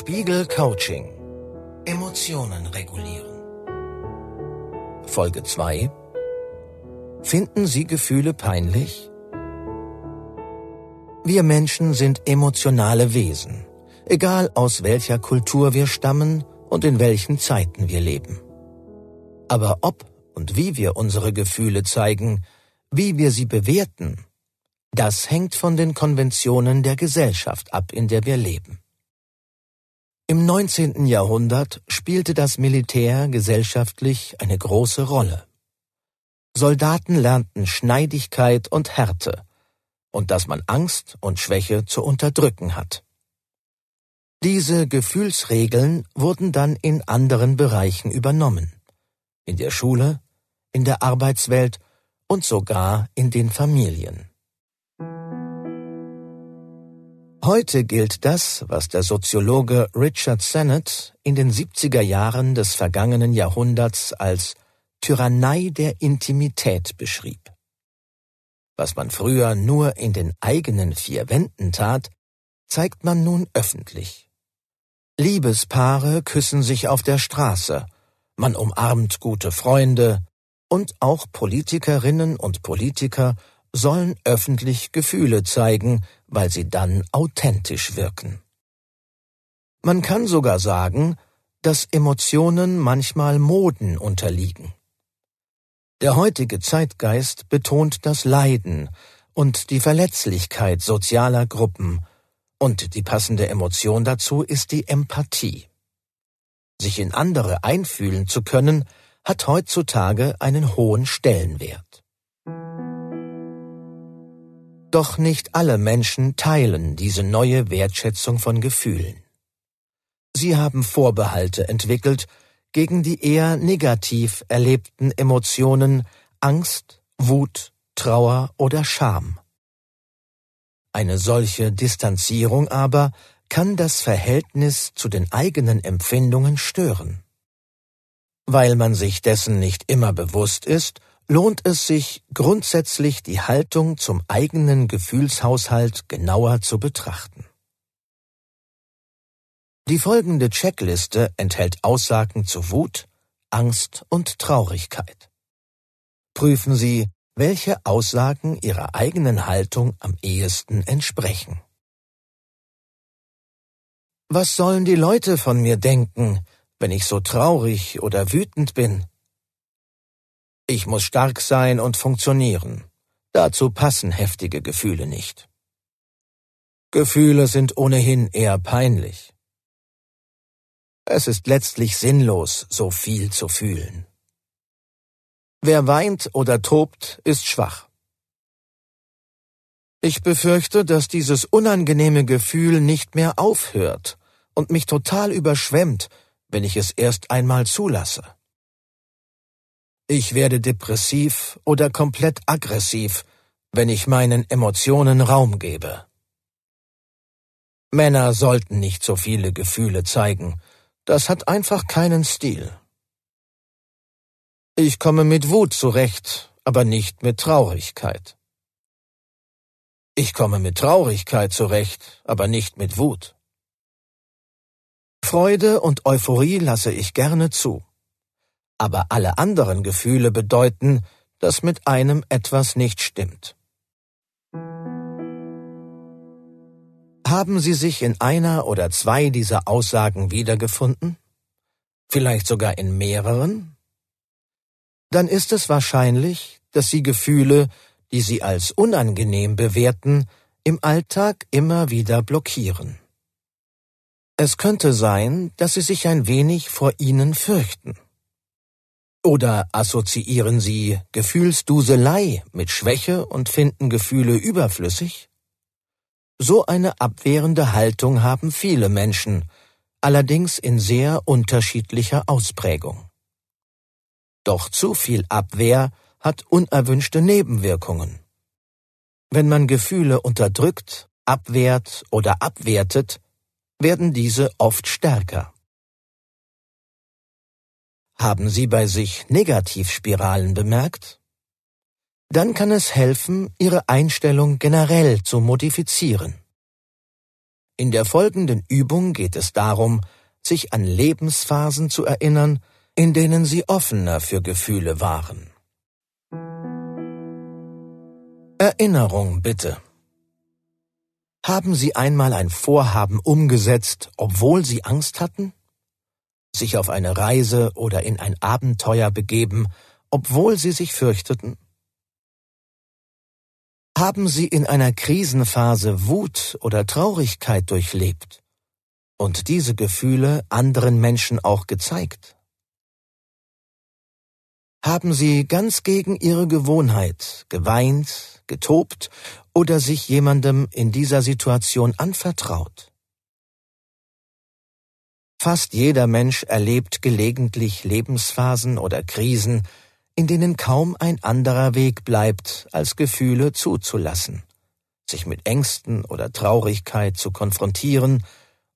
Spiegel Coaching Emotionen regulieren. Folge 2 Finden Sie Gefühle peinlich? Wir Menschen sind emotionale Wesen, egal aus welcher Kultur wir stammen und in welchen Zeiten wir leben. Aber ob und wie wir unsere Gefühle zeigen, wie wir sie bewerten, das hängt von den Konventionen der Gesellschaft ab, in der wir leben. Im 19. Jahrhundert spielte das Militär gesellschaftlich eine große Rolle. Soldaten lernten Schneidigkeit und Härte und dass man Angst und Schwäche zu unterdrücken hat. Diese Gefühlsregeln wurden dann in anderen Bereichen übernommen. In der Schule, in der Arbeitswelt und sogar in den Familien. Heute gilt das, was der Soziologe Richard Sennett in den 70er Jahren des vergangenen Jahrhunderts als Tyrannei der Intimität beschrieb. Was man früher nur in den eigenen vier Wänden tat, zeigt man nun öffentlich. Liebespaare küssen sich auf der Straße, man umarmt gute Freunde, und auch Politikerinnen und Politiker sollen öffentlich Gefühle zeigen, weil sie dann authentisch wirken. Man kann sogar sagen, dass Emotionen manchmal Moden unterliegen. Der heutige Zeitgeist betont das Leiden und die Verletzlichkeit sozialer Gruppen, und die passende Emotion dazu ist die Empathie. Sich in andere einfühlen zu können, hat heutzutage einen hohen Stellenwert. Doch nicht alle Menschen teilen diese neue Wertschätzung von Gefühlen. Sie haben Vorbehalte entwickelt gegen die eher negativ erlebten Emotionen Angst, Wut, Trauer oder Scham. Eine solche Distanzierung aber kann das Verhältnis zu den eigenen Empfindungen stören. Weil man sich dessen nicht immer bewusst ist, lohnt es sich, grundsätzlich die Haltung zum eigenen Gefühlshaushalt genauer zu betrachten. Die folgende Checkliste enthält Aussagen zu Wut, Angst und Traurigkeit. Prüfen Sie, welche Aussagen Ihrer eigenen Haltung am ehesten entsprechen. Was sollen die Leute von mir denken, wenn ich so traurig oder wütend bin? Ich muss stark sein und funktionieren. Dazu passen heftige Gefühle nicht. Gefühle sind ohnehin eher peinlich. Es ist letztlich sinnlos, so viel zu fühlen. Wer weint oder tobt, ist schwach. Ich befürchte, dass dieses unangenehme Gefühl nicht mehr aufhört und mich total überschwemmt, wenn ich es erst einmal zulasse. Ich werde depressiv oder komplett aggressiv, wenn ich meinen Emotionen Raum gebe. Männer sollten nicht so viele Gefühle zeigen, das hat einfach keinen Stil. Ich komme mit Wut zurecht, aber nicht mit Traurigkeit. Ich komme mit Traurigkeit zurecht, aber nicht mit Wut. Freude und Euphorie lasse ich gerne zu aber alle anderen Gefühle bedeuten, dass mit einem etwas nicht stimmt. Haben Sie sich in einer oder zwei dieser Aussagen wiedergefunden? Vielleicht sogar in mehreren? Dann ist es wahrscheinlich, dass Sie Gefühle, die Sie als unangenehm bewerten, im Alltag immer wieder blockieren. Es könnte sein, dass Sie sich ein wenig vor ihnen fürchten. Oder assoziieren Sie Gefühlsduselei mit Schwäche und finden Gefühle überflüssig? So eine abwehrende Haltung haben viele Menschen, allerdings in sehr unterschiedlicher Ausprägung. Doch zu viel Abwehr hat unerwünschte Nebenwirkungen. Wenn man Gefühle unterdrückt, abwehrt oder abwertet, werden diese oft stärker. Haben Sie bei sich Negativspiralen bemerkt? Dann kann es helfen, Ihre Einstellung generell zu modifizieren. In der folgenden Übung geht es darum, sich an Lebensphasen zu erinnern, in denen sie offener für Gefühle waren. Erinnerung bitte. Haben Sie einmal ein Vorhaben umgesetzt, obwohl Sie Angst hatten? Sich auf eine Reise oder in ein Abenteuer begeben, obwohl Sie sich fürchteten? Haben Sie in einer Krisenphase Wut oder Traurigkeit durchlebt und diese Gefühle anderen Menschen auch gezeigt? Haben Sie ganz gegen Ihre Gewohnheit geweint, getobt oder sich jemandem in dieser Situation anvertraut? Fast jeder Mensch erlebt gelegentlich Lebensphasen oder Krisen, in denen kaum ein anderer Weg bleibt, als Gefühle zuzulassen, sich mit Ängsten oder Traurigkeit zu konfrontieren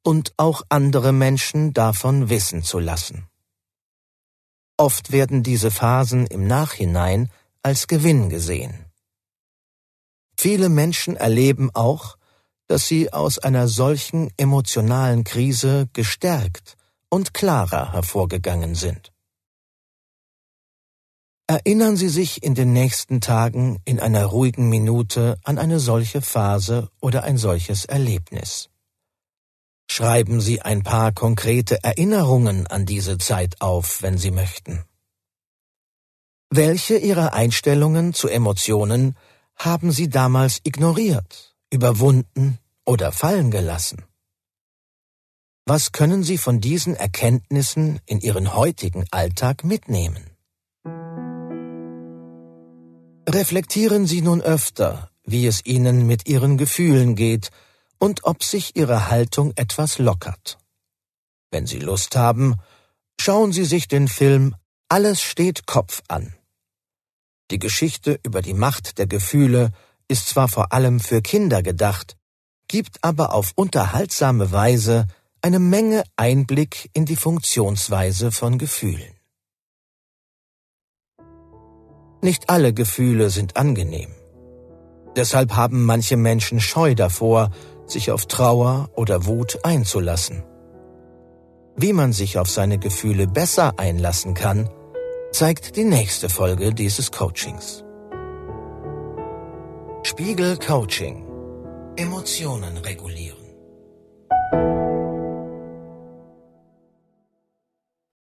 und auch andere Menschen davon wissen zu lassen. Oft werden diese Phasen im Nachhinein als Gewinn gesehen. Viele Menschen erleben auch, dass sie aus einer solchen emotionalen Krise gestärkt und klarer hervorgegangen sind. Erinnern Sie sich in den nächsten Tagen in einer ruhigen Minute an eine solche Phase oder ein solches Erlebnis. Schreiben Sie ein paar konkrete Erinnerungen an diese Zeit auf, wenn Sie möchten. Welche Ihrer Einstellungen zu Emotionen haben Sie damals ignoriert, überwunden oder fallen gelassen? Was können Sie von diesen Erkenntnissen in Ihren heutigen Alltag mitnehmen? Reflektieren Sie nun öfter, wie es Ihnen mit Ihren Gefühlen geht und ob sich Ihre Haltung etwas lockert. Wenn Sie Lust haben, schauen Sie sich den Film Alles steht Kopf an. Die Geschichte über die Macht der Gefühle ist zwar vor allem für Kinder gedacht, gibt aber auf unterhaltsame Weise eine Menge Einblick in die Funktionsweise von Gefühlen. Nicht alle Gefühle sind angenehm. Deshalb haben manche Menschen Scheu davor, sich auf Trauer oder Wut einzulassen. Wie man sich auf seine Gefühle besser einlassen kann, zeigt die nächste Folge dieses Coachings. Spiegel Coaching Emotionen regulieren.